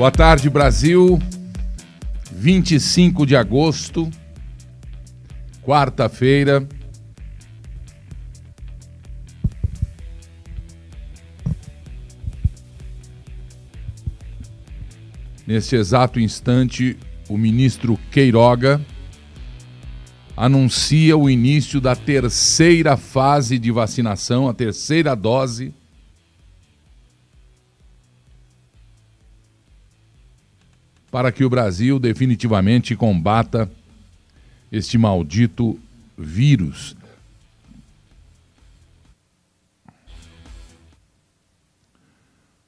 Boa tarde, Brasil. 25 de agosto, quarta-feira. Neste exato instante, o ministro Queiroga anuncia o início da terceira fase de vacinação, a terceira dose para que o Brasil definitivamente combata este maldito vírus.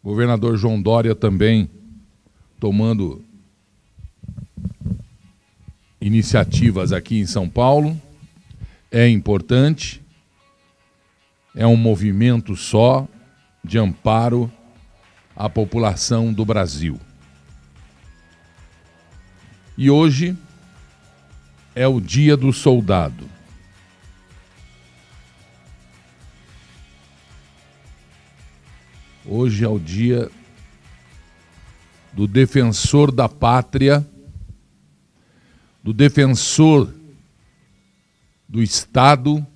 Governador João Dória também tomando iniciativas aqui em São Paulo. É importante, é um movimento só de amparo à população do Brasil. E hoje é o dia do soldado. Hoje é o dia do defensor da pátria, do defensor do Estado,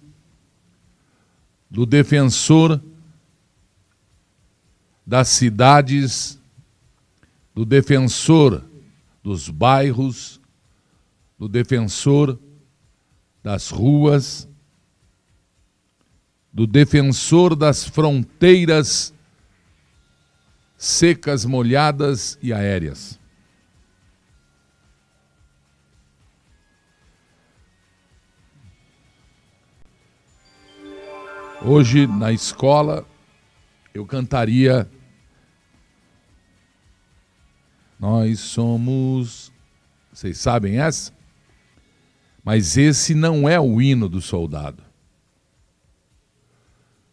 do defensor das cidades, do defensor dos bairros, do defensor das ruas, do defensor das fronteiras secas, molhadas e aéreas. Hoje, na escola, eu cantaria nós somos. Vocês sabem essa? Mas esse não é o hino do soldado.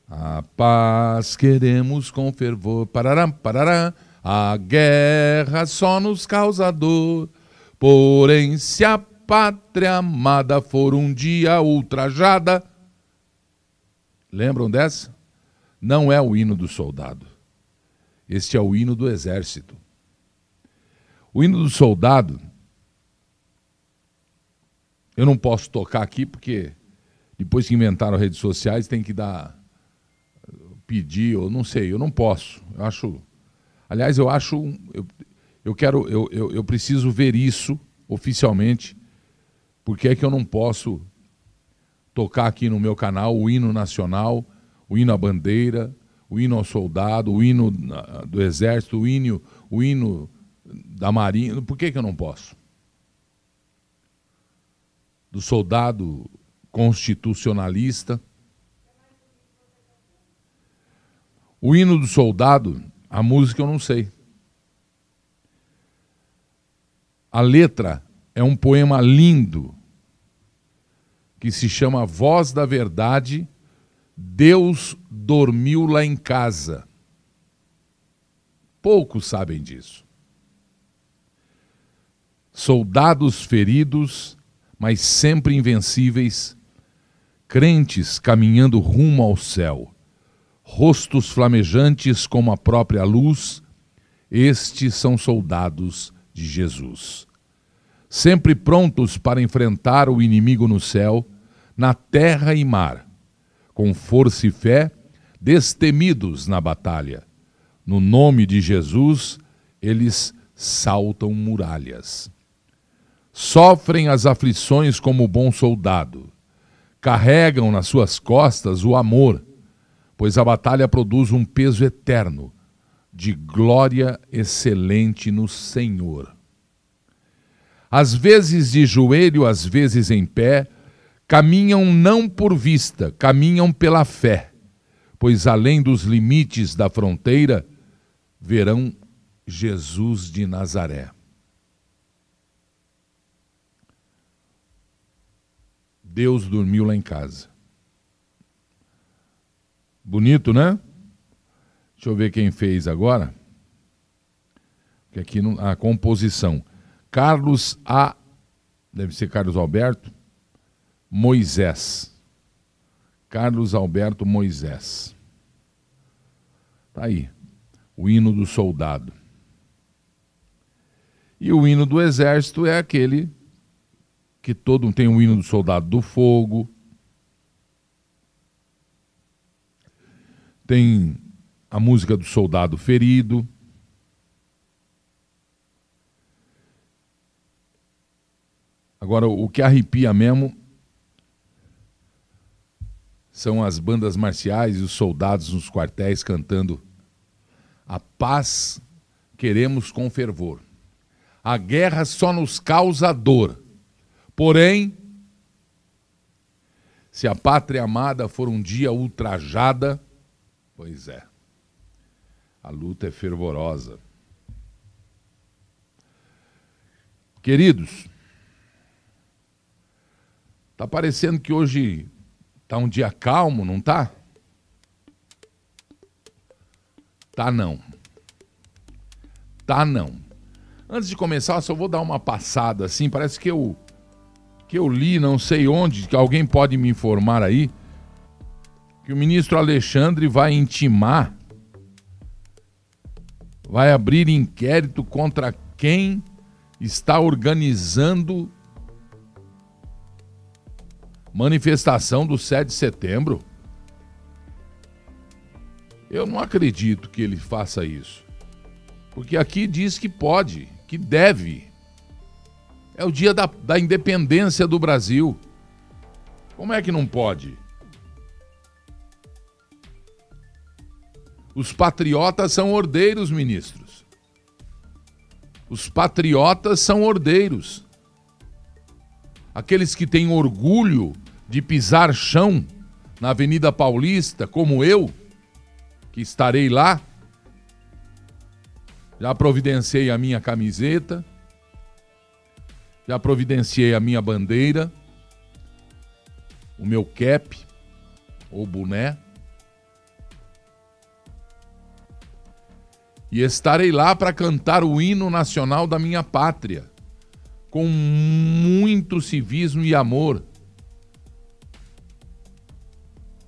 A paz queremos com fervor. Parará, parará. A guerra só nos causa dor. Porém, se a pátria amada for um dia ultrajada. Lembram dessa? Não é o hino do soldado. Este é o hino do exército. O hino do soldado, eu não posso tocar aqui porque depois que inventaram redes sociais tem que dar pedir, ou não sei, eu não posso. Eu acho. Aliás, eu acho. Eu, eu quero. Eu, eu, eu preciso ver isso oficialmente. Porque é que eu não posso tocar aqui no meu canal o hino nacional, o hino à bandeira, o hino ao soldado, o hino do exército, o hino, o hino da Marinha. Por que, que eu não posso? Do soldado constitucionalista. O hino do soldado, a música eu não sei. A letra é um poema lindo que se chama Voz da Verdade. Deus dormiu lá em casa. Poucos sabem disso soldados feridos, mas sempre invencíveis, crentes caminhando rumo ao céu, rostos flamejantes como a própria luz, estes são soldados de Jesus. Sempre prontos para enfrentar o inimigo no céu, na terra e mar, com força e fé, destemidos na batalha. No nome de Jesus, eles saltam muralhas sofrem as aflições como bom soldado, carregam nas suas costas o amor, pois a batalha produz um peso eterno de glória excelente no Senhor. Às vezes de joelho, às vezes em pé, caminham não por vista, caminham pela fé, pois além dos limites da fronteira verão Jesus de Nazaré. Deus dormiu lá em casa. Bonito, né? Deixa eu ver quem fez agora. Que aqui não, a composição. Carlos A. Deve ser Carlos Alberto. Moisés. Carlos Alberto Moisés. Tá aí. O hino do soldado. E o hino do exército é aquele que todo tem o hino do soldado do fogo, tem a música do soldado ferido. Agora, o que arrepia mesmo são as bandas marciais e os soldados nos quartéis cantando: A paz queremos com fervor. A guerra só nos causa dor. Porém, se a pátria amada for um dia ultrajada, pois é, a luta é fervorosa. Queridos, tá parecendo que hoje tá um dia calmo, não tá? Tá não. Tá não. Antes de começar, só vou dar uma passada assim, parece que eu que eu li, não sei onde, que alguém pode me informar aí, que o ministro Alexandre vai intimar, vai abrir inquérito contra quem está organizando manifestação do 7 de setembro. Eu não acredito que ele faça isso. Porque aqui diz que pode, que deve. É o dia da, da independência do Brasil. Como é que não pode? Os patriotas são ordeiros, ministros. Os patriotas são ordeiros. Aqueles que têm orgulho de pisar chão na Avenida Paulista, como eu, que estarei lá. Já providenciei a minha camiseta, já providenciei a minha bandeira, o meu cap ou boné. E estarei lá para cantar o hino nacional da minha pátria, com muito civismo e amor.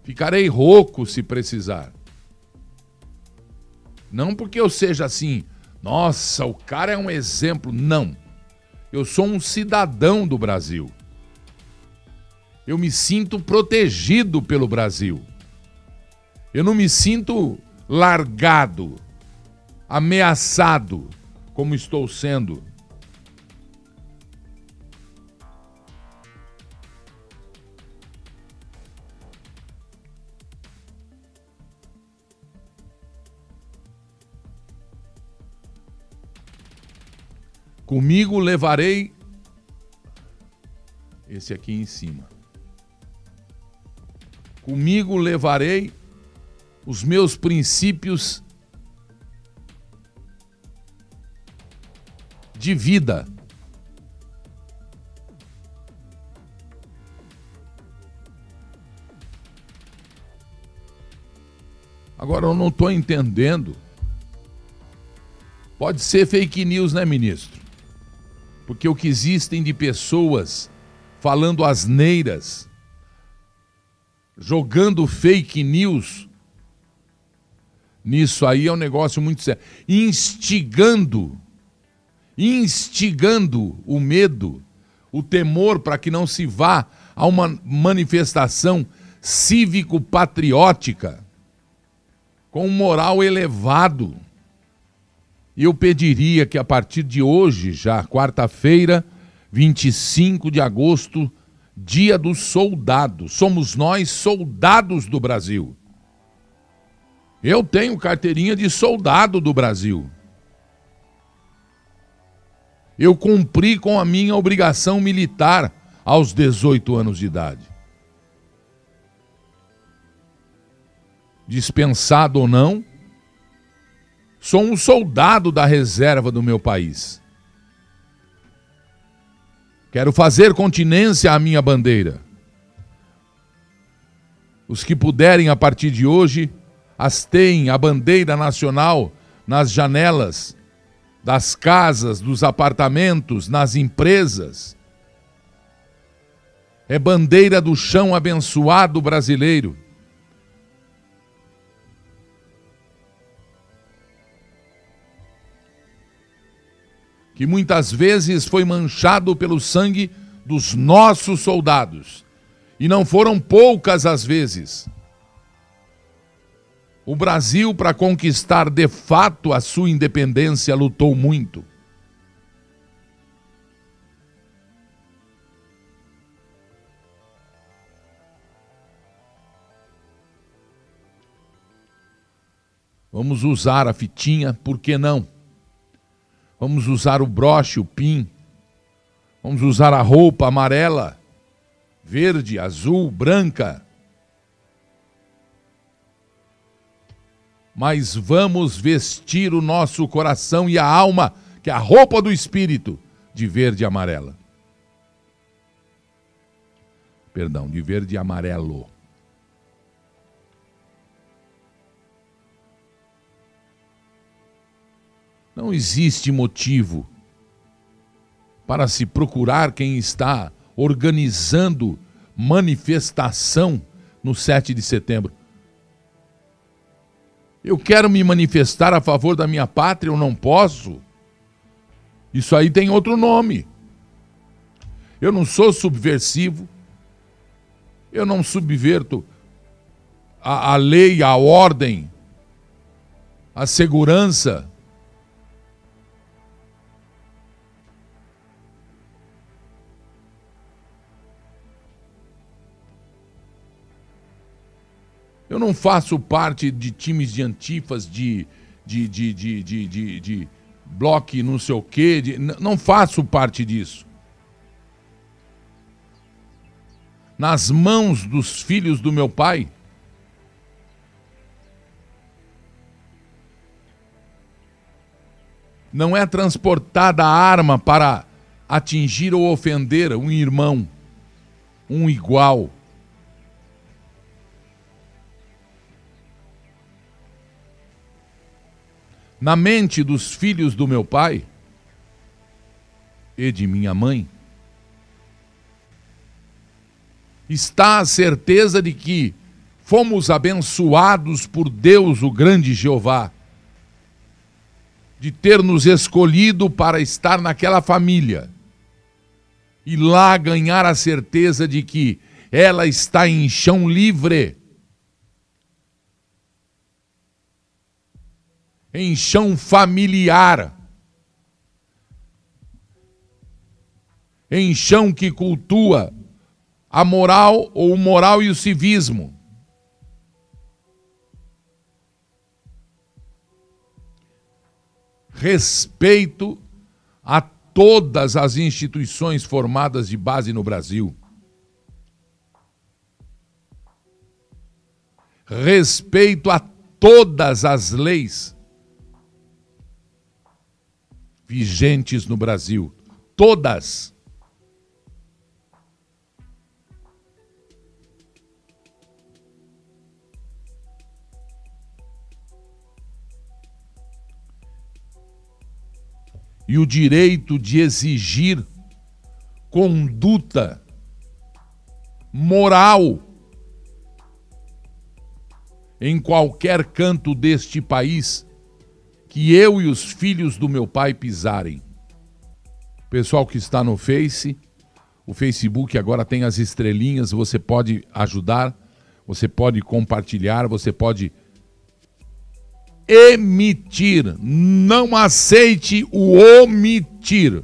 Ficarei rouco se precisar. Não porque eu seja assim, nossa, o cara é um exemplo. Não. Eu sou um cidadão do Brasil. Eu me sinto protegido pelo Brasil. Eu não me sinto largado, ameaçado, como estou sendo. Comigo levarei esse aqui em cima. Comigo levarei os meus princípios de vida. Agora eu não estou entendendo. Pode ser fake news, né, ministro? Porque o que existem de pessoas falando asneiras, jogando fake news, nisso aí é um negócio muito sério. Instigando, instigando o medo, o temor para que não se vá a uma manifestação cívico-patriótica com moral elevado. E eu pediria que a partir de hoje, já quarta-feira, 25 de agosto, dia do soldado. Somos nós soldados do Brasil. Eu tenho carteirinha de soldado do Brasil. Eu cumpri com a minha obrigação militar aos 18 anos de idade. Dispensado ou não, Sou um soldado da reserva do meu país. Quero fazer continência à minha bandeira. Os que puderem, a partir de hoje, hasteiem a bandeira nacional nas janelas das casas, dos apartamentos, nas empresas. É bandeira do chão abençoado brasileiro. Que muitas vezes foi manchado pelo sangue dos nossos soldados. E não foram poucas as vezes. O Brasil, para conquistar de fato a sua independência, lutou muito. Vamos usar a fitinha, por que não? Vamos usar o broche, o pin. Vamos usar a roupa amarela, verde, azul, branca. Mas vamos vestir o nosso coração e a alma, que é a roupa do espírito, de verde e amarela. Perdão, de verde e amarelo. Não existe motivo para se procurar quem está organizando manifestação no 7 de setembro. Eu quero me manifestar a favor da minha pátria, eu não posso. Isso aí tem outro nome. Eu não sou subversivo. Eu não subverto a, a lei, a ordem, a segurança Eu não faço parte de times de antifas, de, de, de, de, de, de, de bloco não sei o quê. De, não faço parte disso. Nas mãos dos filhos do meu pai, não é transportada a arma para atingir ou ofender um irmão, um igual. Na mente dos filhos do meu pai e de minha mãe está a certeza de que fomos abençoados por Deus, o grande Jeová, de ter nos escolhido para estar naquela família e lá ganhar a certeza de que ela está em chão livre em chão familiar, em chão que cultua a moral ou o moral e o civismo. Respeito a todas as instituições formadas de base no Brasil. Respeito a todas as leis vigentes no Brasil. Todas. E o direito de exigir conduta moral em qualquer canto deste país que eu e os filhos do meu pai pisarem. Pessoal que está no Face, o Facebook agora tem as estrelinhas, você pode ajudar, você pode compartilhar, você pode emitir. Não aceite o omitir.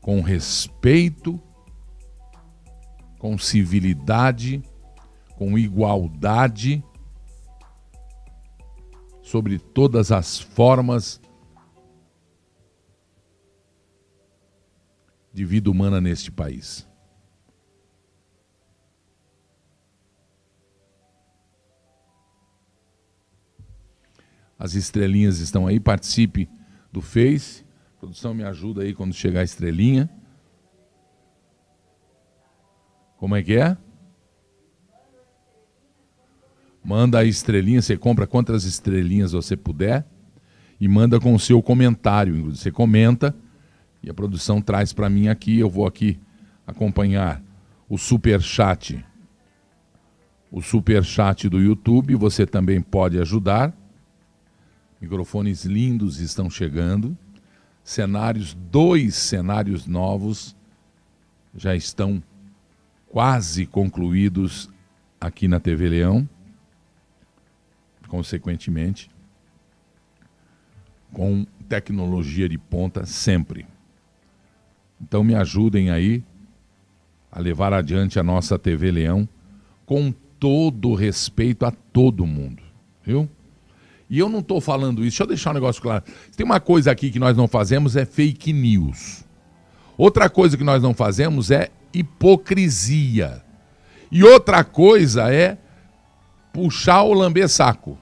Com respeito, com civilidade, com igualdade sobre todas as formas de vida humana neste país. As estrelinhas estão aí, participe do Face. A produção me ajuda aí quando chegar a estrelinha. Como é que é? Manda a estrelinha, você compra quantas estrelinhas você puder e manda com o seu comentário. Você comenta e a produção traz para mim aqui. Eu vou aqui acompanhar o super chat, o super chat do YouTube. Você também pode ajudar. Microfones lindos estão chegando. Cenários, dois cenários novos já estão quase concluídos aqui na TV Leão. Consequentemente, com tecnologia de ponta sempre. Então me ajudem aí a levar adiante a nossa TV Leão com todo respeito a todo mundo, viu? E eu não estou falando isso, deixa eu deixar um negócio claro. Tem uma coisa aqui que nós não fazemos é fake news. Outra coisa que nós não fazemos é hipocrisia. E outra coisa é puxar o lamber saco.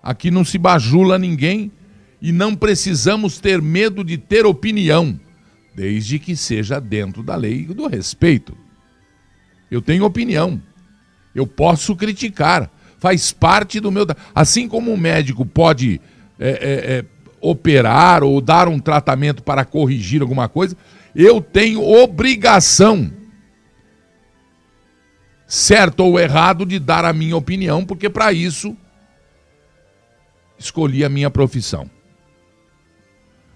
Aqui não se bajula ninguém e não precisamos ter medo de ter opinião, desde que seja dentro da lei do respeito. Eu tenho opinião. Eu posso criticar. Faz parte do meu. Assim como um médico pode é, é, é, operar ou dar um tratamento para corrigir alguma coisa, eu tenho obrigação, certo ou errado, de dar a minha opinião, porque para isso escolhi a minha profissão.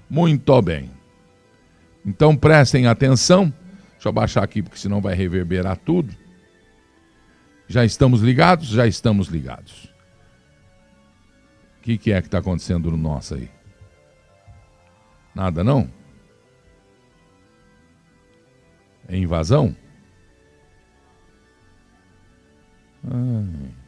Muito bem. Então prestem atenção. Deixa eu baixar aqui, porque senão vai reverberar tudo. Já estamos ligados? Já estamos ligados. O que, que é que está acontecendo no nosso aí? Nada não? É invasão? Ai.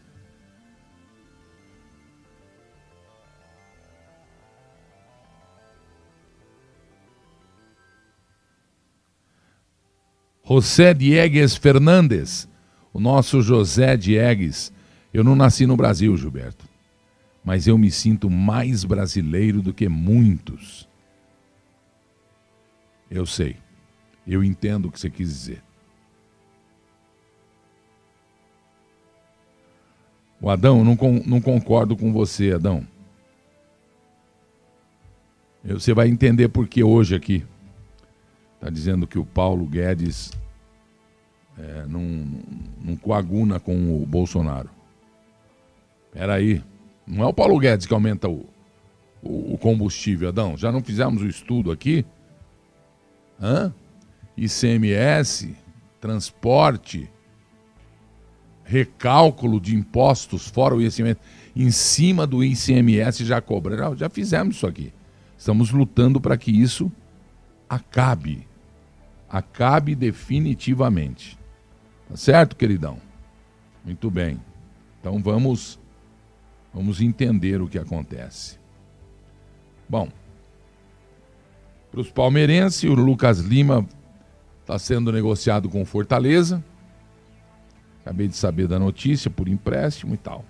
José Diegues Fernandes, o nosso José Diegues. Eu não nasci no Brasil, Gilberto, mas eu me sinto mais brasileiro do que muitos. Eu sei, eu entendo o que você quis dizer. O Adão, não, não concordo com você, Adão. Você vai entender por que hoje aqui. Está dizendo que o Paulo Guedes é, não, não coaguna com o Bolsonaro. Espera aí. Não é o Paulo Guedes que aumenta o, o, o combustível, Adão. Já não fizemos o estudo aqui? Hã? ICMS, transporte, recálculo de impostos fora o ICMS, em cima do ICMS já cobra. Já fizemos isso aqui. Estamos lutando para que isso acabe. Acabe definitivamente. Tá certo, queridão? Muito bem. Então vamos vamos entender o que acontece. Bom, para os palmeirenses, o Lucas Lima está sendo negociado com Fortaleza. Acabei de saber da notícia por empréstimo e tal.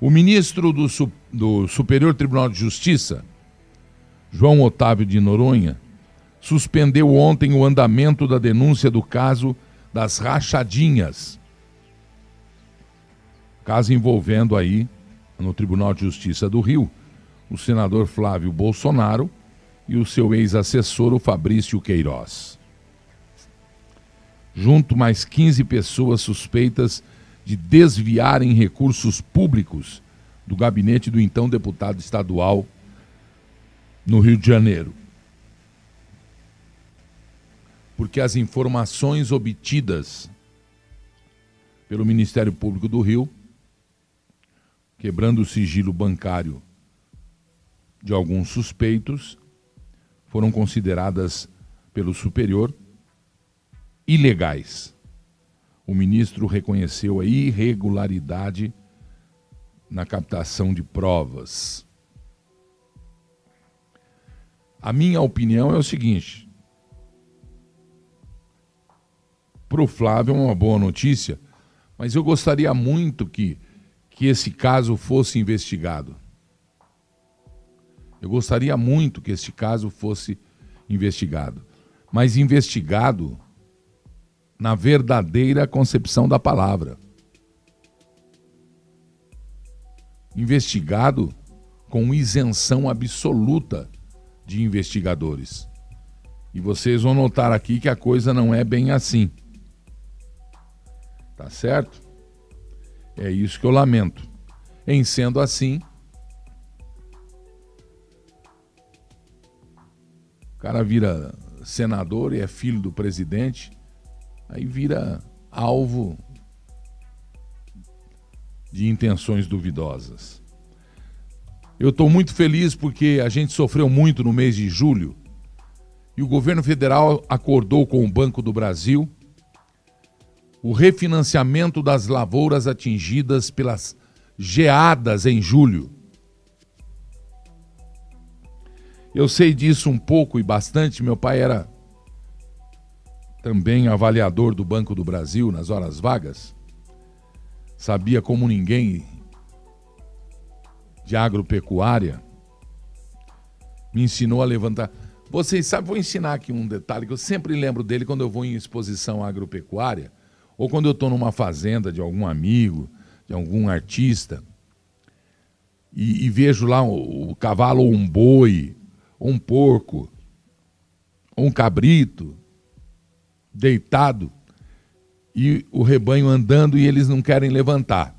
O ministro do, do Superior Tribunal de Justiça, João Otávio de Noronha, suspendeu ontem o andamento da denúncia do caso das rachadinhas. Caso envolvendo aí, no Tribunal de Justiça do Rio, o senador Flávio Bolsonaro e o seu ex-assessor, o Fabrício Queiroz. Junto mais 15 pessoas suspeitas de desviarem recursos públicos do gabinete do então deputado estadual no Rio de Janeiro. Porque as informações obtidas pelo Ministério Público do Rio, quebrando o sigilo bancário de alguns suspeitos, foram consideradas pelo superior ilegais o ministro reconheceu a irregularidade na captação de provas. A minha opinião é o seguinte: para o Flávio é uma boa notícia, mas eu gostaria muito que, que esse caso fosse investigado. Eu gostaria muito que esse caso fosse investigado. Mas investigado na verdadeira concepção da palavra. Investigado com isenção absoluta de investigadores. E vocês vão notar aqui que a coisa não é bem assim. Tá certo? É isso que eu lamento. Em sendo assim, o cara vira senador e é filho do presidente, aí vira alvo de intenções duvidosas. Eu estou muito feliz porque a gente sofreu muito no mês de julho e o governo federal acordou com o Banco do Brasil o refinanciamento das lavouras atingidas pelas geadas em julho. Eu sei disso um pouco e bastante. Meu pai era também avaliador do Banco do Brasil nas horas vagas. Sabia como ninguém de agropecuária. Me ensinou a levantar. Vocês sabem, vou ensinar aqui um detalhe que eu sempre lembro dele quando eu vou em exposição agropecuária ou quando eu estou numa fazenda de algum amigo, de algum artista, e, e vejo lá o, o cavalo ou um boi, ou um porco, ou um cabrito deitado e o rebanho andando e eles não querem levantar.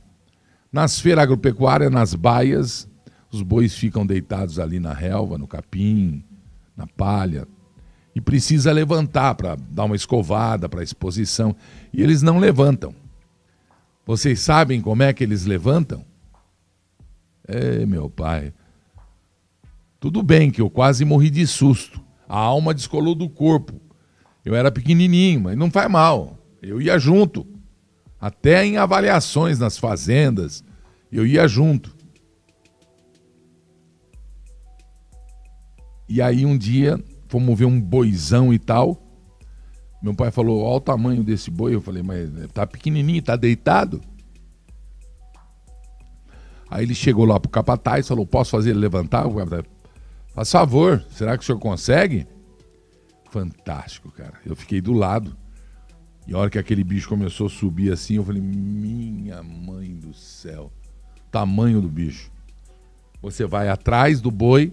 Nas feiras agropecuárias, nas baias, os bois ficam deitados ali na relva, no capim, na palha, e precisa levantar para dar uma escovada para exposição, e eles não levantam. Vocês sabem como é que eles levantam? É, meu pai. Tudo bem que eu quase morri de susto. A alma descolou do corpo. Eu era pequenininho, mas não faz mal. Eu ia junto. Até em avaliações nas fazendas, eu ia junto. E aí um dia fomos ver um boizão e tal. Meu pai falou: Olha o tamanho desse boi. Eu falei: Mas tá pequenininho, tá deitado. Aí ele chegou lá pro capataz falou: Posso fazer ele levantar? Faz favor, será que o senhor consegue? Fantástico, cara. Eu fiquei do lado. E a hora que aquele bicho começou a subir assim, eu falei: Minha mãe do céu. Tamanho do bicho. Você vai atrás do boi,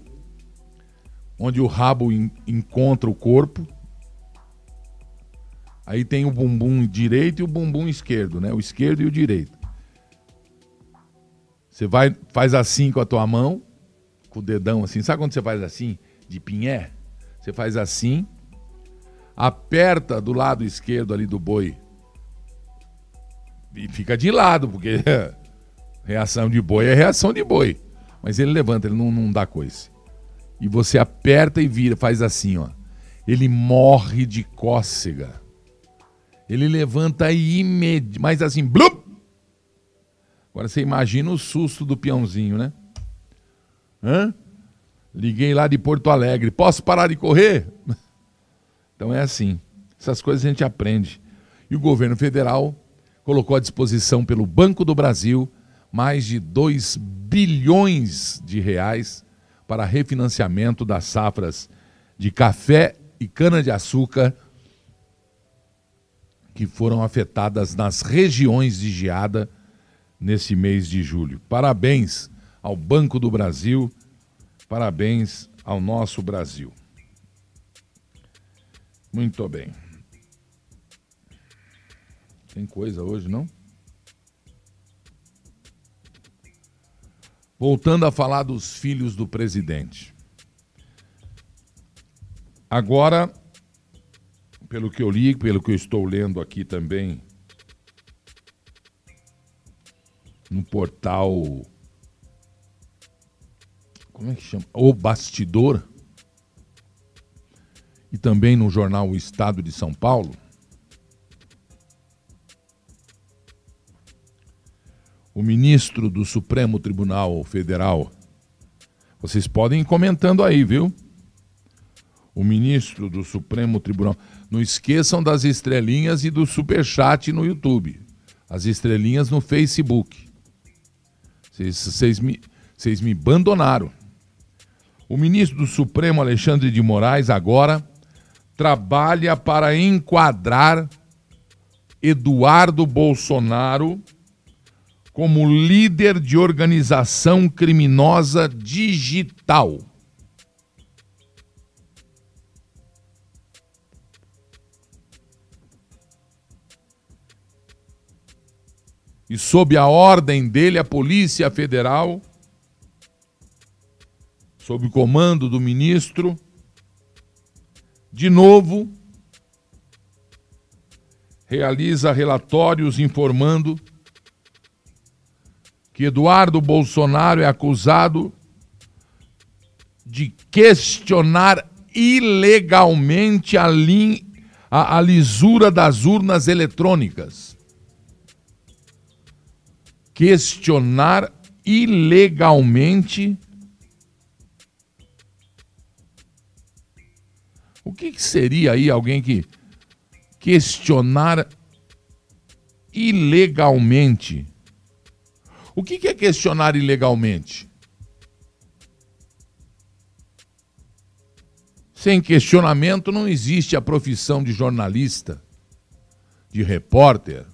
onde o rabo encontra o corpo. Aí tem o bumbum direito e o bumbum esquerdo, né? O esquerdo e o direito. Você vai, faz assim com a tua mão, com o dedão assim. Sabe quando você faz assim, de pinhé? Você faz assim, aperta do lado esquerdo ali do boi e fica de lado, porque reação de boi é reação de boi. Mas ele levanta, ele não, não dá coisa e você aperta e vira, faz assim, ó. Ele morre de cócega. Ele levanta imediatamente, mas assim, blup! Agora você imagina o susto do peãozinho, né? Hã? Liguei lá de Porto Alegre. Posso parar de correr? Então é assim. Essas coisas a gente aprende. E o governo federal colocou à disposição pelo Banco do Brasil mais de 2 bilhões de reais para refinanciamento das safras de café e cana-de-açúcar que foram afetadas nas regiões de geada nesse mês de julho. Parabéns ao Banco do Brasil, parabéns ao nosso Brasil. Muito bem. Tem coisa hoje, não? Voltando a falar dos filhos do presidente. Agora, pelo que eu li, pelo que eu estou lendo aqui também, no portal. Como é que chama? O Bastidor. E também no jornal O Estado de São Paulo. o ministro do Supremo Tribunal Federal. Vocês podem ir comentando aí, viu? O ministro do Supremo Tribunal. Não esqueçam das estrelinhas e do superchat no YouTube. As estrelinhas no Facebook. Vocês me, vocês me abandonaram. O ministro do Supremo, Alexandre de Moraes, agora trabalha para enquadrar Eduardo Bolsonaro como líder de organização criminosa digital. e sob a ordem dele, a Polícia Federal, sob o comando do ministro, de novo, realiza relatórios informando que Eduardo Bolsonaro é acusado de questionar ilegalmente a, a, a lisura das urnas eletrônicas. Questionar ilegalmente. O que, que seria aí alguém que questionar ilegalmente? O que, que é questionar ilegalmente? Sem questionamento não existe a profissão de jornalista, de repórter,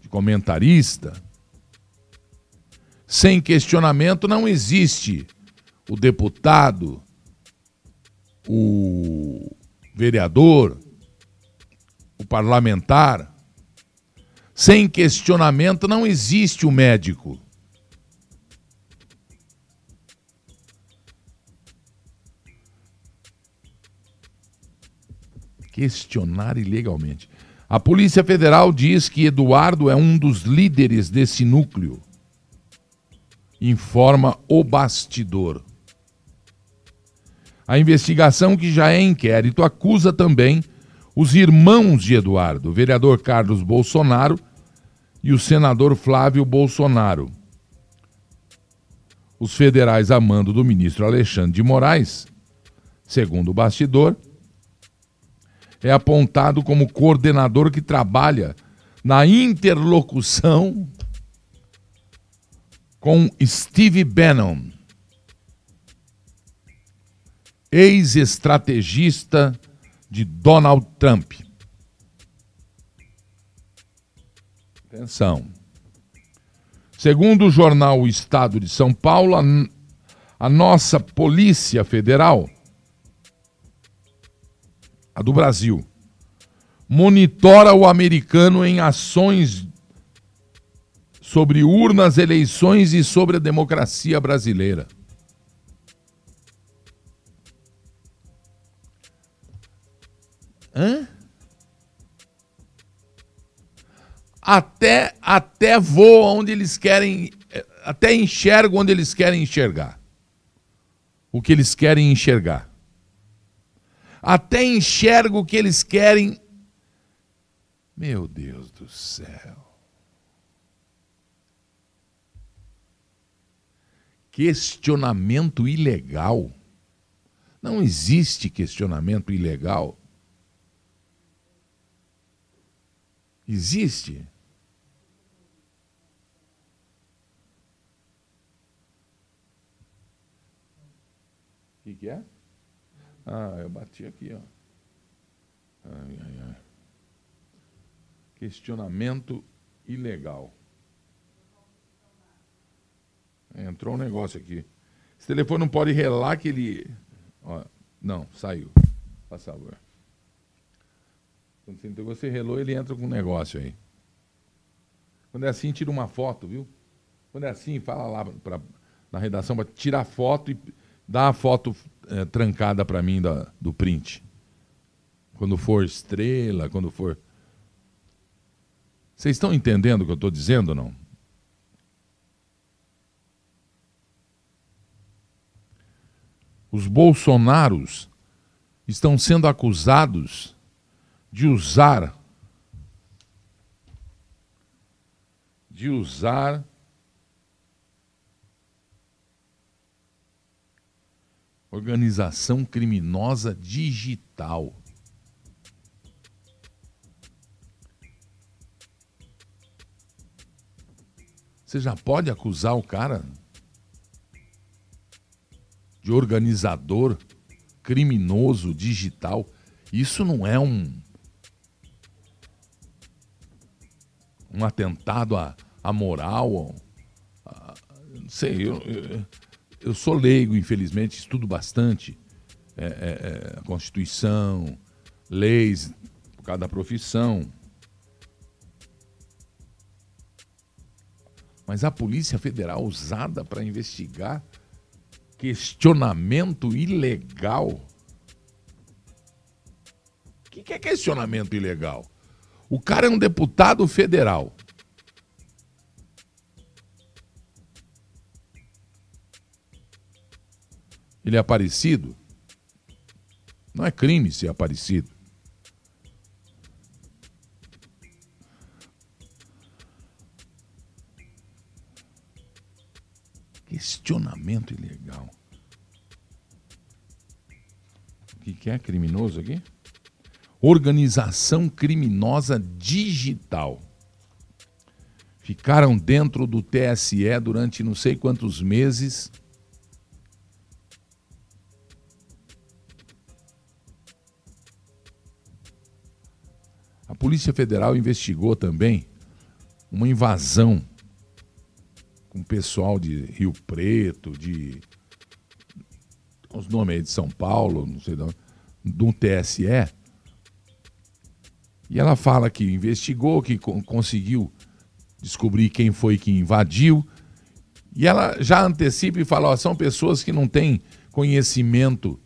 de comentarista. Sem questionamento não existe o deputado, o vereador, o parlamentar. Sem questionamento não existe o médico. questionar ilegalmente. A Polícia Federal diz que Eduardo é um dos líderes desse núcleo. Informa o bastidor. A investigação, que já é inquérito, acusa também os irmãos de Eduardo, o vereador Carlos Bolsonaro e o senador Flávio Bolsonaro. Os federais a mando do ministro Alexandre de Moraes, segundo o bastidor, é apontado como coordenador que trabalha na interlocução com Steve Bannon, ex-estrategista de Donald Trump. Atenção. Segundo o jornal O Estado de São Paulo, a, nossa Polícia Federal a do Brasil, monitora o americano em ações sobre urnas, eleições e sobre a democracia brasileira. Hã? Até, até voa onde eles querem, até enxergam onde eles querem enxergar. O que eles querem enxergar até enxergo o que eles querem. Meu Deus do céu. Questionamento ilegal. Não existe questionamento ilegal. Existe? O que, que é? Ah, eu bati aqui, ó. Ai, ai, ai. Questionamento ilegal. Entrou um negócio aqui. Esse telefone não pode relar que ele. Ó, não, saiu. Por favor. Quando você, você relou, ele entra com um negócio aí. Quando é assim, tira uma foto, viu? Quando é assim, fala lá pra, na redação para tirar foto e dar a foto é, trancada para mim da, do print. Quando for estrela, quando for. Vocês estão entendendo o que eu estou dizendo ou não? Os bolsonaros estão sendo acusados de usar de usar organização criminosa digital. Você já pode acusar o cara de organizador criminoso digital. Isso não é um um atentado à, à moral, a, não sei, eu, eu, eu sou leigo, infelizmente, estudo bastante é, é, é, a Constituição, leis por causa da profissão. Mas a Polícia Federal usada para investigar questionamento ilegal. O que, que é questionamento ilegal? O cara é um deputado federal. Ele é aparecido? Não é crime ser aparecido. Questionamento ilegal. O que, é criminoso aqui? Organização criminosa digital. Ficaram dentro do TSE durante não sei quantos meses. A Polícia Federal investigou também uma invasão com pessoal de Rio Preto, de. os nomes aí de São Paulo, não sei de onde, de um TSE. E ela fala que investigou, que conseguiu descobrir quem foi que invadiu. E ela já antecipa e fala: ó, são pessoas que não têm conhecimento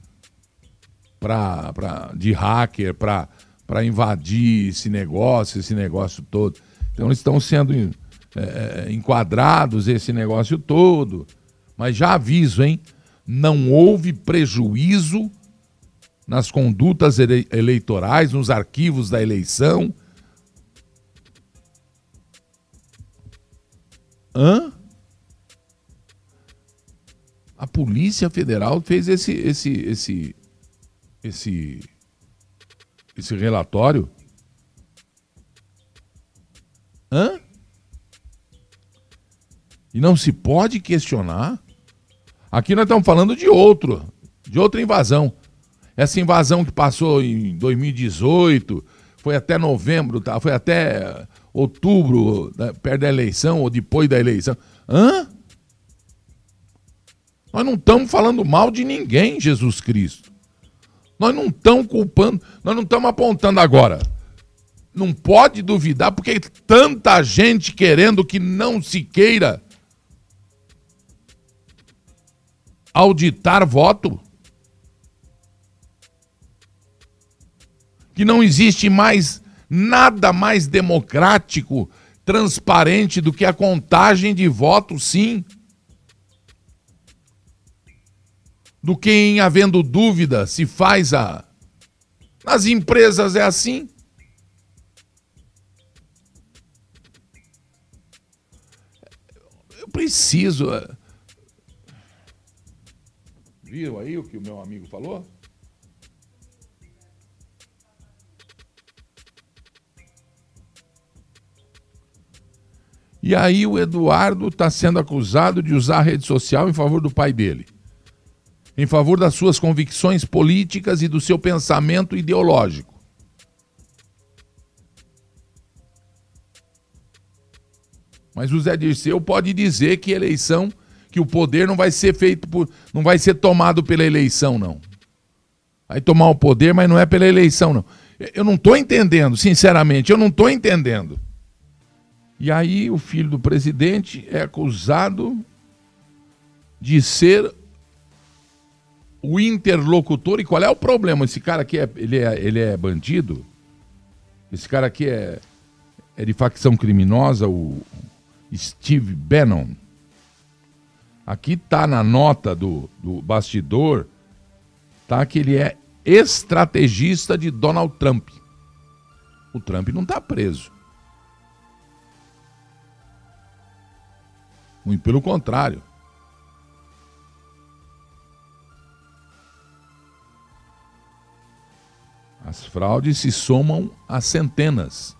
pra, pra, de hacker para invadir esse negócio, esse negócio todo. Então eles estão sendo é, é, enquadrados esse negócio todo. Mas já aviso, hein? Não houve prejuízo nas condutas ele eleitorais, nos arquivos da eleição. Hã? A Polícia Federal fez esse esse esse esse esse relatório. Hã? E não se pode questionar. Aqui nós estamos falando de outro, de outra invasão. Essa invasão que passou em 2018, foi até novembro, tá? foi até outubro, né, perto da eleição ou depois da eleição. Hã? Nós não estamos falando mal de ninguém, Jesus Cristo. Nós não estamos culpando, nós não estamos apontando agora. Não pode duvidar, porque tanta gente querendo que não se queira auditar voto. Que não existe mais nada mais democrático, transparente do que a contagem de votos, sim. Do que em havendo dúvida se faz a. Nas empresas é assim. Eu preciso. Viram aí o que o meu amigo falou? E aí o Eduardo está sendo acusado de usar a rede social em favor do pai dele. Em favor das suas convicções políticas e do seu pensamento ideológico. Mas o Zé Dirceu pode dizer que eleição que o poder não vai ser feito por. não vai ser tomado pela eleição, não. Vai tomar o poder, mas não é pela eleição, não. Eu não estou entendendo, sinceramente, eu não estou entendendo. E aí o filho do presidente é acusado de ser o interlocutor. E qual é o problema? Esse cara aqui é, ele é, ele é bandido? Esse cara aqui é, é de facção criminosa, o Steve Bannon. Aqui tá na nota do, do bastidor, tá que ele é estrategista de Donald Trump. O Trump não está preso. Muito pelo contrário. As fraudes se somam a centenas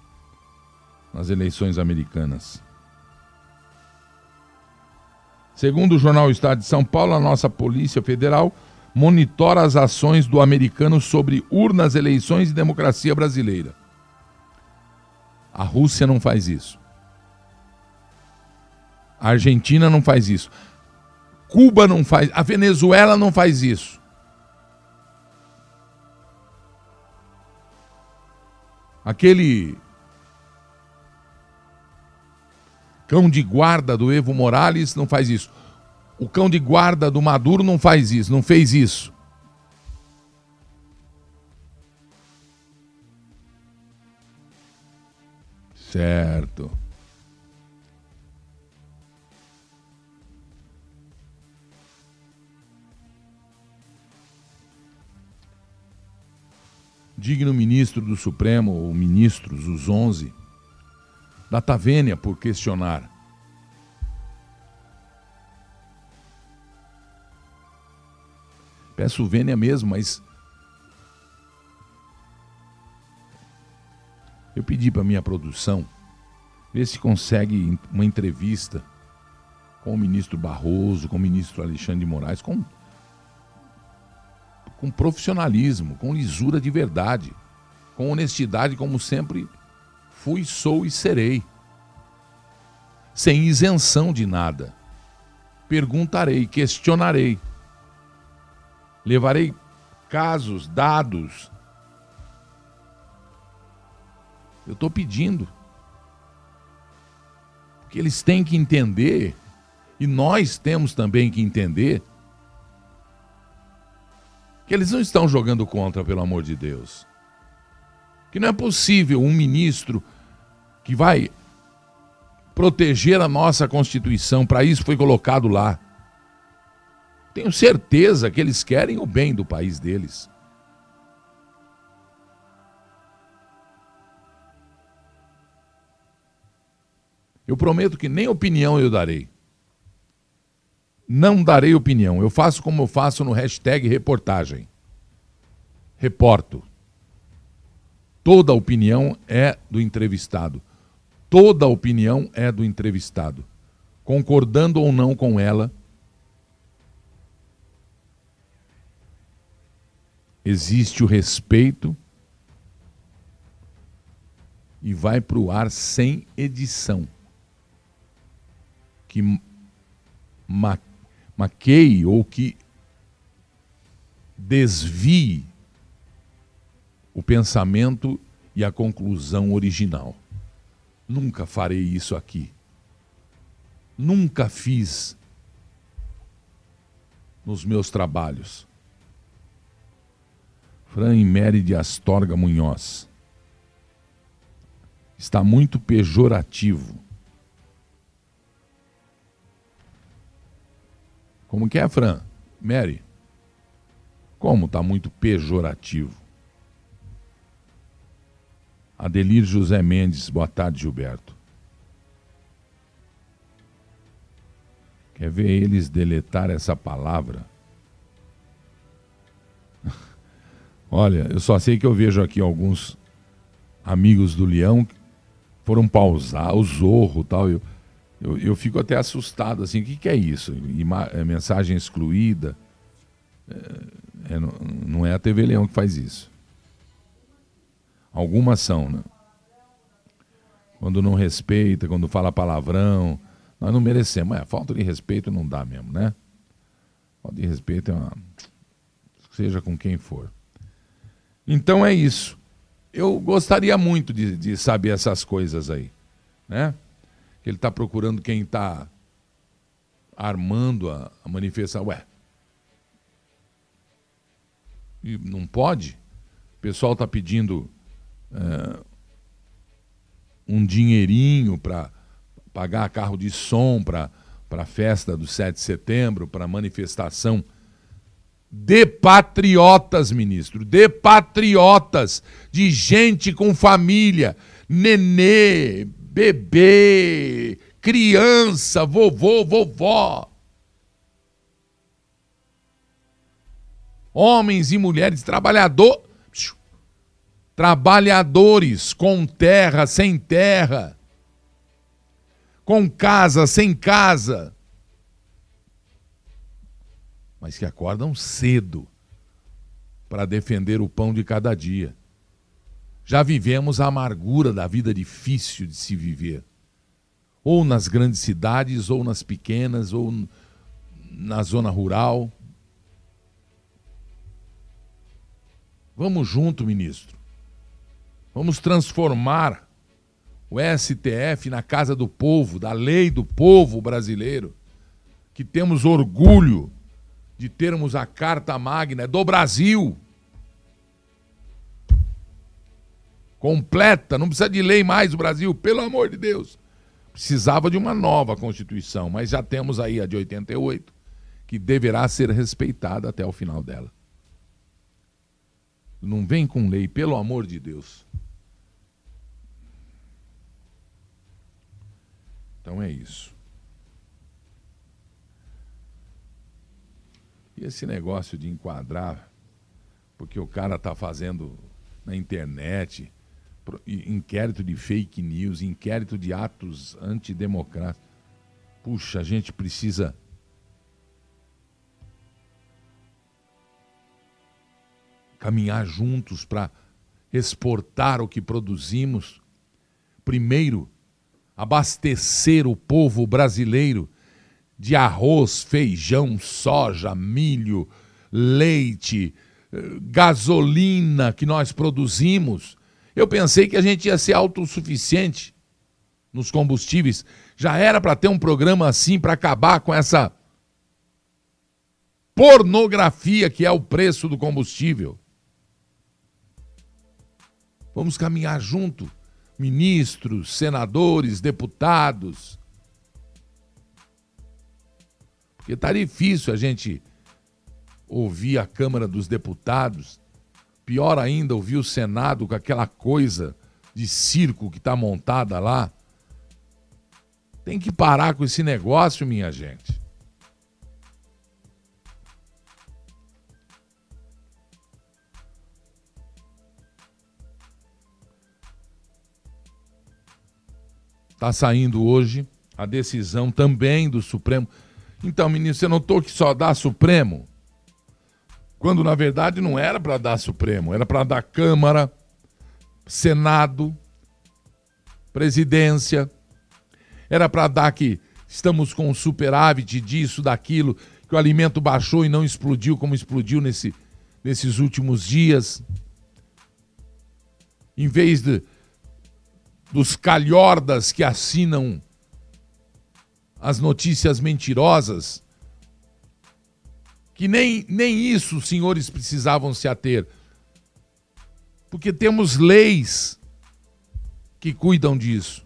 nas eleições americanas. Segundo o jornal Estado de São Paulo, a nossa Polícia Federal monitora as ações do americano sobre urnas, eleições e democracia brasileira. A Rússia não faz isso. A Argentina não faz isso. Cuba não faz, a Venezuela não faz isso. Aquele cão de guarda do Evo Morales não faz isso. O cão de guarda do Maduro não faz isso, não fez isso. Certo. Digno ministro do Supremo, ou ministros, os 11, da Tavênia por questionar. Peço vênia mesmo, mas Eu pedi para minha produção ver se consegue uma entrevista com o ministro Barroso, com o ministro Alexandre de Moraes, com, com profissionalismo, com lisura de verdade, com honestidade, como sempre fui, sou e serei. Sem isenção de nada. Perguntarei, questionarei. Levarei casos, dados, Eu estou pedindo. Porque eles têm que entender, e nós temos também que entender, que eles não estão jogando contra, pelo amor de Deus. Que não é possível um ministro que vai proteger a nossa Constituição, para isso foi colocado lá. Tenho certeza que eles querem o bem do país deles. Eu prometo que nem opinião eu darei. Não darei opinião. Eu faço como eu faço no hashtag reportagem. Reporto. Toda opinião é do entrevistado. Toda opinião é do entrevistado. Concordando ou não com ela, existe o respeito e vai para o ar sem edição que ma maqueie ou que desvie o pensamento e a conclusão original. Nunca farei isso aqui. Nunca fiz nos meus trabalhos. Fran Mary de Astorga Munhoz. Está muito pejorativo Como que é, Fran? Mary? Como tá muito pejorativo? Adelir José Mendes, boa tarde, Gilberto. Quer ver eles deletar essa palavra? Olha, eu só sei que eu vejo aqui alguns amigos do Leão foram pausar, o Zorro tal. Eu, eu, eu fico até assustado, assim, o que, que é isso? Ima é mensagem excluída? É, é, não é a TV Leão que faz isso. Algumas são, né? Quando não respeita, quando fala palavrão, nós não merecemos. É, falta de respeito não dá mesmo, né? Falta de respeito é uma... Seja com quem for. Então é isso. Eu gostaria muito de, de saber essas coisas aí, né? Que ele está procurando quem está armando a, a manifestação. Ué, e não pode? O pessoal está pedindo é, um dinheirinho para pagar carro de som para a festa do 7 de setembro, para manifestação de patriotas, ministro, de patriotas, de gente com família, nenê, bebê, criança, vovô, vovó. Homens e mulheres, trabalhador, trabalhadores com terra, sem terra, com casa, sem casa, mas que acordam cedo para defender o pão de cada dia. Já vivemos a amargura da vida difícil de se viver. Ou nas grandes cidades, ou nas pequenas, ou na zona rural. Vamos junto, ministro. Vamos transformar o STF na casa do povo, da lei do povo brasileiro, que temos orgulho de termos a Carta Magna do Brasil. Completa, não precisa de lei mais o Brasil, pelo amor de Deus. Precisava de uma nova Constituição, mas já temos aí a de 88, que deverá ser respeitada até o final dela. Não vem com lei, pelo amor de Deus. Então é isso. E esse negócio de enquadrar, porque o cara está fazendo na internet, inquérito de fake news, inquérito de atos antidemocráticos. Puxa, a gente precisa. Caminhar juntos para exportar o que produzimos. Primeiro, abastecer o povo brasileiro de arroz, feijão, soja, milho, leite, eh, gasolina que nós produzimos. Eu pensei que a gente ia ser autossuficiente nos combustíveis. Já era para ter um programa assim para acabar com essa pornografia que é o preço do combustível. Vamos caminhar junto ministros, senadores, deputados. Porque está difícil a gente ouvir a Câmara dos Deputados, pior ainda, ouvir o Senado com aquela coisa de circo que está montada lá. Tem que parar com esse negócio, minha gente. Está saindo hoje a decisão também do Supremo. Então, ministro, você notou que só dá Supremo? Quando na verdade não era para dar Supremo, era para dar Câmara, Senado, Presidência. Era para dar que estamos com superávit disso, daquilo, que o alimento baixou e não explodiu como explodiu nesse, nesses últimos dias. Em vez de, dos calhordas que assinam as notícias mentirosas, que nem, nem isso os senhores precisavam se ater. Porque temos leis que cuidam disso.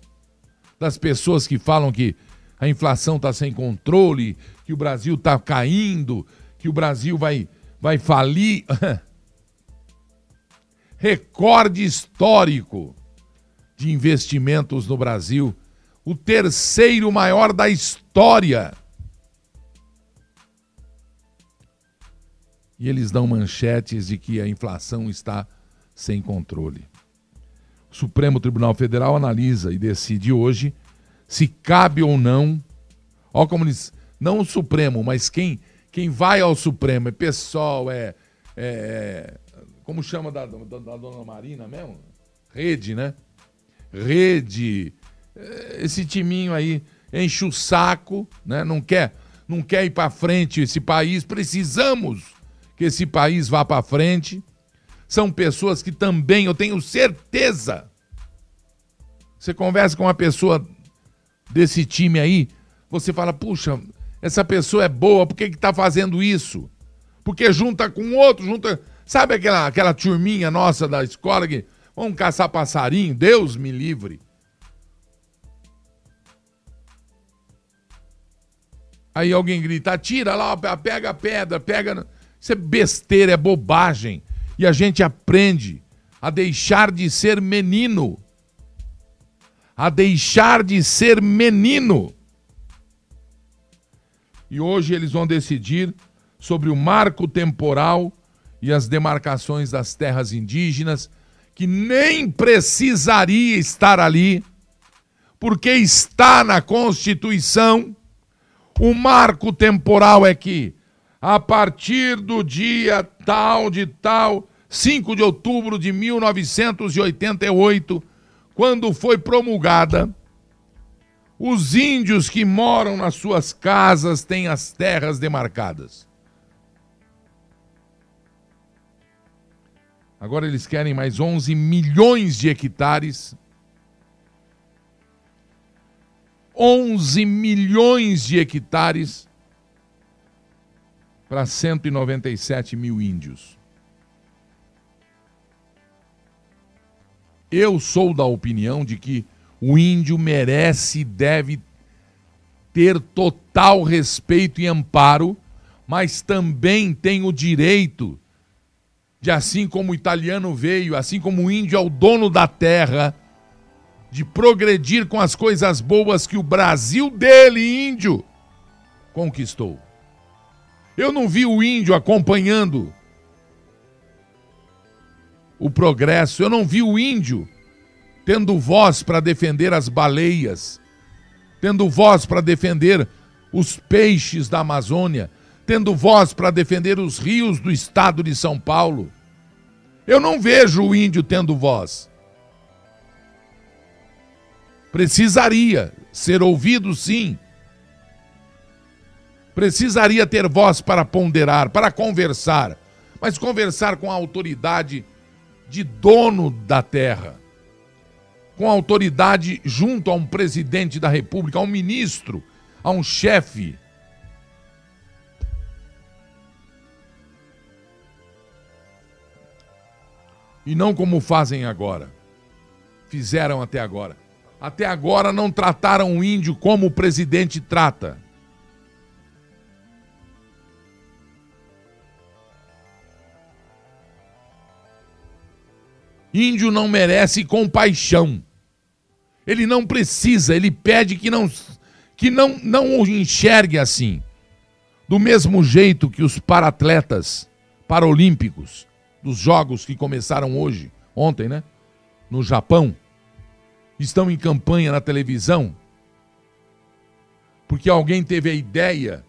Das pessoas que falam que a inflação está sem controle, que o Brasil está caindo, que o Brasil vai, vai falir. Recorde histórico de investimentos no Brasil, o terceiro maior da história. E eles dão manchetes de que a inflação está sem controle. O Supremo Tribunal Federal analisa e decide hoje se cabe ou não. Ó, como eles. Não o Supremo, mas quem, quem vai ao Supremo é pessoal, é. é como chama da, da, da dona Marina mesmo? Rede, né? rede, eh, esse timinho aí enche o saco, né? não, quer, não quer ir para frente esse país. Precisamos que esse país vá para frente. São pessoas que também, eu tenho certeza. Você conversa com uma pessoa desse time aí, você fala, puxa, essa pessoa é boa, por que está fazendo isso? Porque junta com outro, junta. Sabe aquela, aquela turminha nossa da escola que Vamos caçar passarinho? Deus me livre. Aí alguém grita: tira lá, pega a pedra, pega. Isso é besteira, é bobagem. E a gente aprende a deixar de ser menino. A deixar de ser menino. E hoje eles vão decidir sobre o marco temporal e as demarcações das terras indígenas que nem precisaria estar ali, porque está na Constituição. O marco temporal é que, a partir do dia tal de tal, 5 de outubro de 1988, quando foi promulgada, os índios que moram nas suas casas têm as terras demarcadas. Agora eles querem mais 11 milhões de hectares 11 milhões de hectares para 197 mil índios. Eu sou da opinião de que o índio merece e deve ter total respeito e amparo, mas também tem o direito de, assim como o italiano veio, assim como o índio é o dono da terra, de progredir com as coisas boas que o Brasil dele, índio, conquistou. Eu não vi o índio acompanhando o progresso, eu não vi o índio tendo voz para defender as baleias, tendo voz para defender os peixes da Amazônia, tendo voz para defender os rios do estado de São Paulo. Eu não vejo o índio tendo voz. Precisaria ser ouvido, sim. Precisaria ter voz para ponderar, para conversar, mas conversar com a autoridade de dono da terra, com a autoridade junto a um presidente da república, a um ministro, a um chefe. E não como fazem agora. Fizeram até agora. Até agora não trataram o índio como o presidente trata. Índio não merece compaixão. Ele não precisa, ele pede que não que não não o enxergue assim. Do mesmo jeito que os paratletas paralímpicos dos jogos que começaram hoje, ontem, né? No Japão, estão em campanha na televisão porque alguém teve a ideia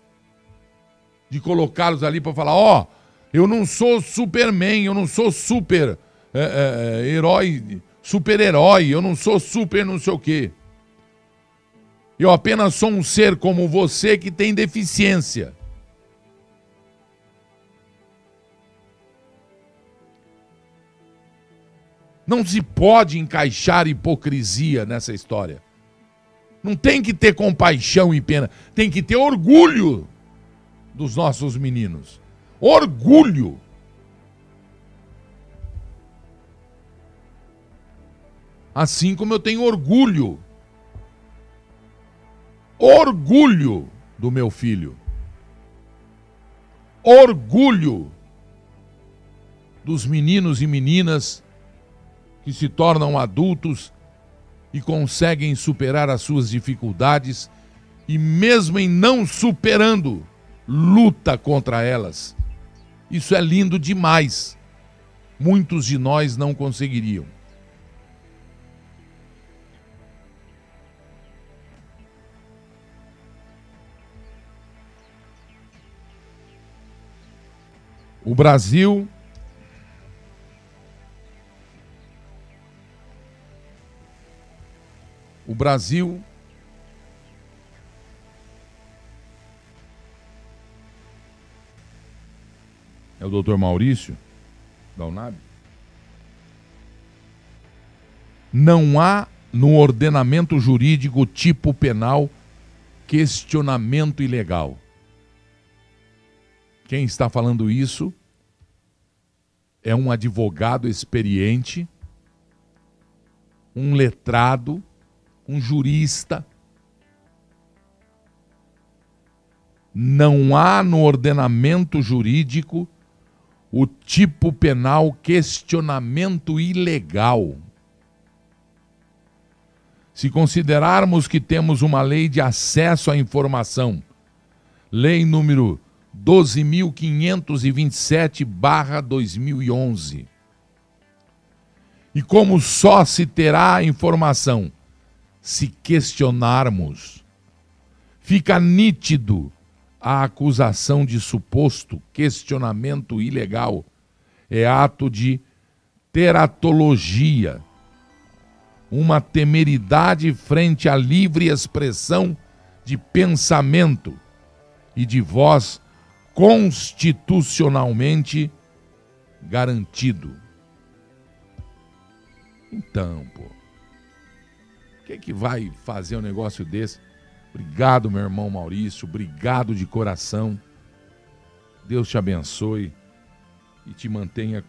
de colocá-los ali para falar: ó, oh, eu não sou Superman, eu não sou super é, é, é, herói, super-herói, eu não sou super não sei o quê. Eu apenas sou um ser como você que tem deficiência. Não se pode encaixar hipocrisia nessa história. Não tem que ter compaixão e pena, tem que ter orgulho dos nossos meninos. Orgulho. Assim como eu tenho orgulho, orgulho do meu filho, orgulho dos meninos e meninas que se tornam adultos e conseguem superar as suas dificuldades e, mesmo em não superando, luta contra elas. Isso é lindo demais. Muitos de nós não conseguiriam. O Brasil O Brasil É o doutor Maurício da UNAB? Não há no ordenamento jurídico tipo penal questionamento ilegal. Quem está falando isso é um advogado experiente, um letrado, um jurista. Não há no ordenamento jurídico o tipo penal questionamento ilegal. Se considerarmos que temos uma lei de acesso à informação, lei número 12.527-2011. E como só se terá a informação se questionarmos, fica nítido a acusação de suposto questionamento ilegal é ato de teratologia, uma temeridade frente à livre expressão de pensamento e de voz constitucionalmente garantido. Então, pô, o que, que vai fazer um negócio desse? Obrigado, meu irmão Maurício. Obrigado de coração. Deus te abençoe e te mantenha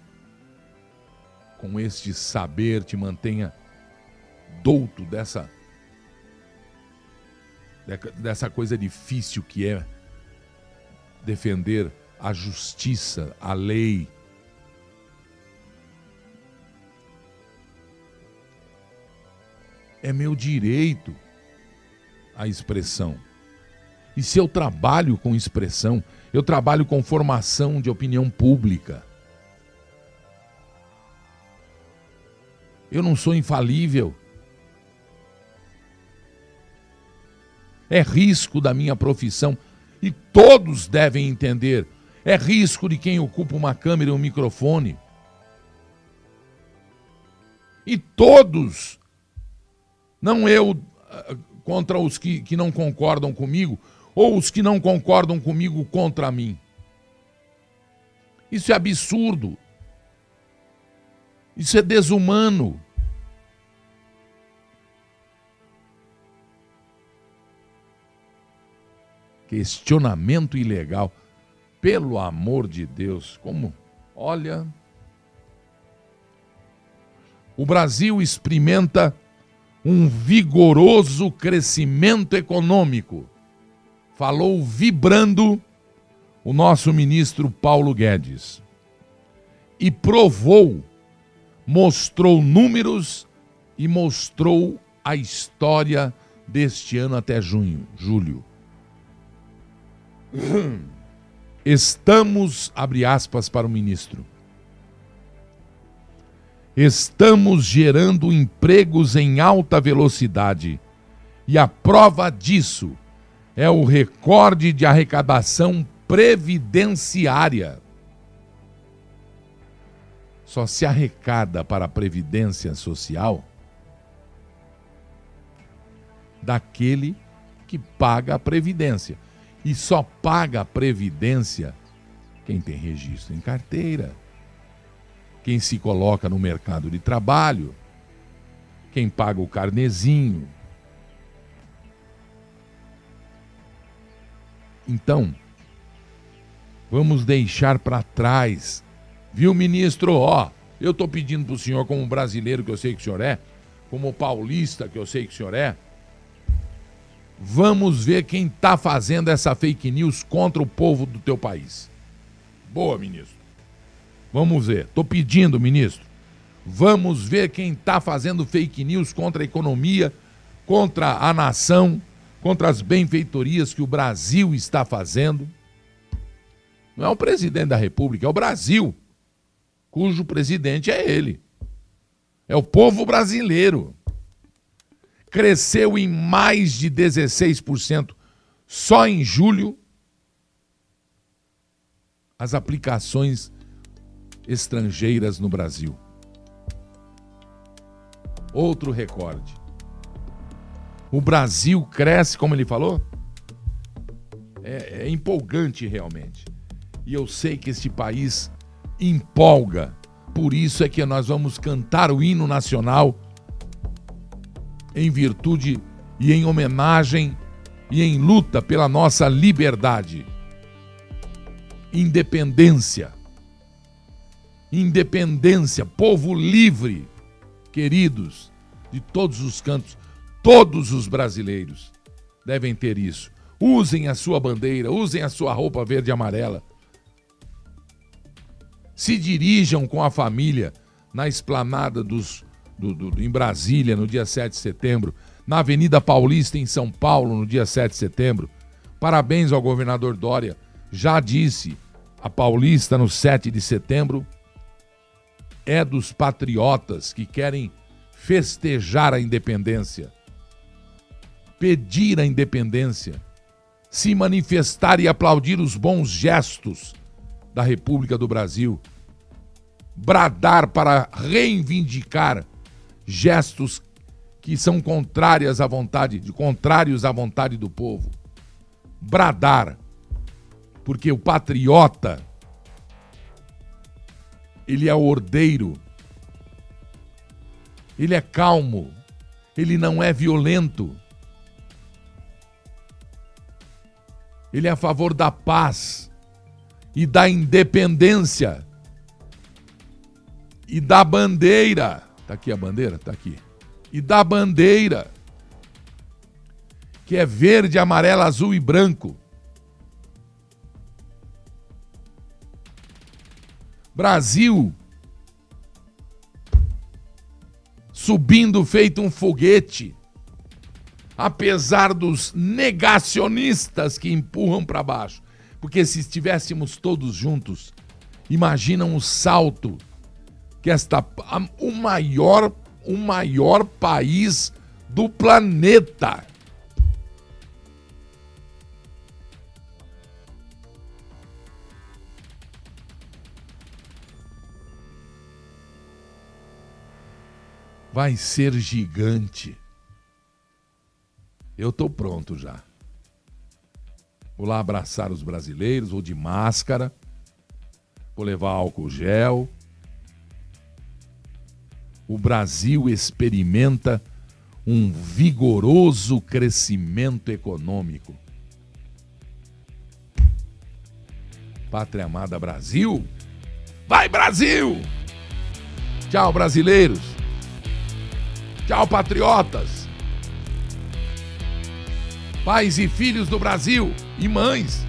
com este saber, te mantenha douto dessa dessa coisa difícil que é defender a justiça, a lei. É meu direito a expressão. E se eu trabalho com expressão, eu trabalho com formação de opinião pública. Eu não sou infalível. É risco da minha profissão e todos devem entender. É risco de quem ocupa uma câmera e um microfone. E todos, não eu ah, contra os que, que não concordam comigo, ou os que não concordam comigo contra mim. Isso é absurdo. Isso é desumano. Questionamento ilegal. Pelo amor de Deus, como? Olha. O Brasil experimenta um vigoroso crescimento econômico. Falou vibrando o nosso ministro Paulo Guedes. E provou, mostrou números e mostrou a história deste ano até junho, julho. Estamos, abre aspas para o ministro, estamos gerando empregos em alta velocidade e a prova disso é o recorde de arrecadação previdenciária. Só se arrecada para a previdência social daquele que paga a previdência e só paga a previdência quem tem registro em carteira, quem se coloca no mercado de trabalho, quem paga o carnezinho. Então, vamos deixar para trás, viu, ministro? Ó, eu estou pedindo para o senhor, como brasileiro que eu sei que o senhor é, como paulista que eu sei que o senhor é, Vamos ver quem está fazendo essa fake news contra o povo do teu país. Boa, ministro. Vamos ver. Estou pedindo, ministro. Vamos ver quem está fazendo fake news contra a economia, contra a nação, contra as benfeitorias que o Brasil está fazendo. Não é o presidente da República, é o Brasil, cujo presidente é ele. É o povo brasileiro cresceu em mais de 16% só em julho. As aplicações estrangeiras no Brasil. Outro recorde. O Brasil cresce, como ele falou? É, é empolgante realmente. E eu sei que este país empolga. Por isso é que nós vamos cantar o hino nacional em virtude e em homenagem e em luta pela nossa liberdade. Independência. Independência, povo livre, queridos, de todos os cantos, todos os brasileiros devem ter isso. Usem a sua bandeira, usem a sua roupa verde e amarela. Se dirijam com a família na esplanada dos do, do, em Brasília, no dia 7 de setembro, na Avenida Paulista, em São Paulo, no dia 7 de setembro. Parabéns ao governador Dória. Já disse, a Paulista, no 7 de setembro, é dos patriotas que querem festejar a independência, pedir a independência, se manifestar e aplaudir os bons gestos da República do Brasil, bradar para reivindicar gestos que são contrárias à vontade, contrários à vontade do povo. Bradar, porque o patriota ele é ordeiro. Ele é calmo, ele não é violento. Ele é a favor da paz e da independência e da bandeira. Tá aqui a bandeira? Tá aqui. E da bandeira, que é verde, amarelo, azul e branco. Brasil subindo feito um foguete, apesar dos negacionistas que empurram para baixo. Porque se estivéssemos todos juntos, imaginam o salto que esta o maior o maior país do planeta vai ser gigante. Eu estou pronto já. Vou lá abraçar os brasileiros, vou de máscara, vou levar álcool gel. O Brasil experimenta um vigoroso crescimento econômico. Pátria amada Brasil, vai Brasil! Tchau, brasileiros! Tchau, patriotas! Pais e filhos do Brasil e mães!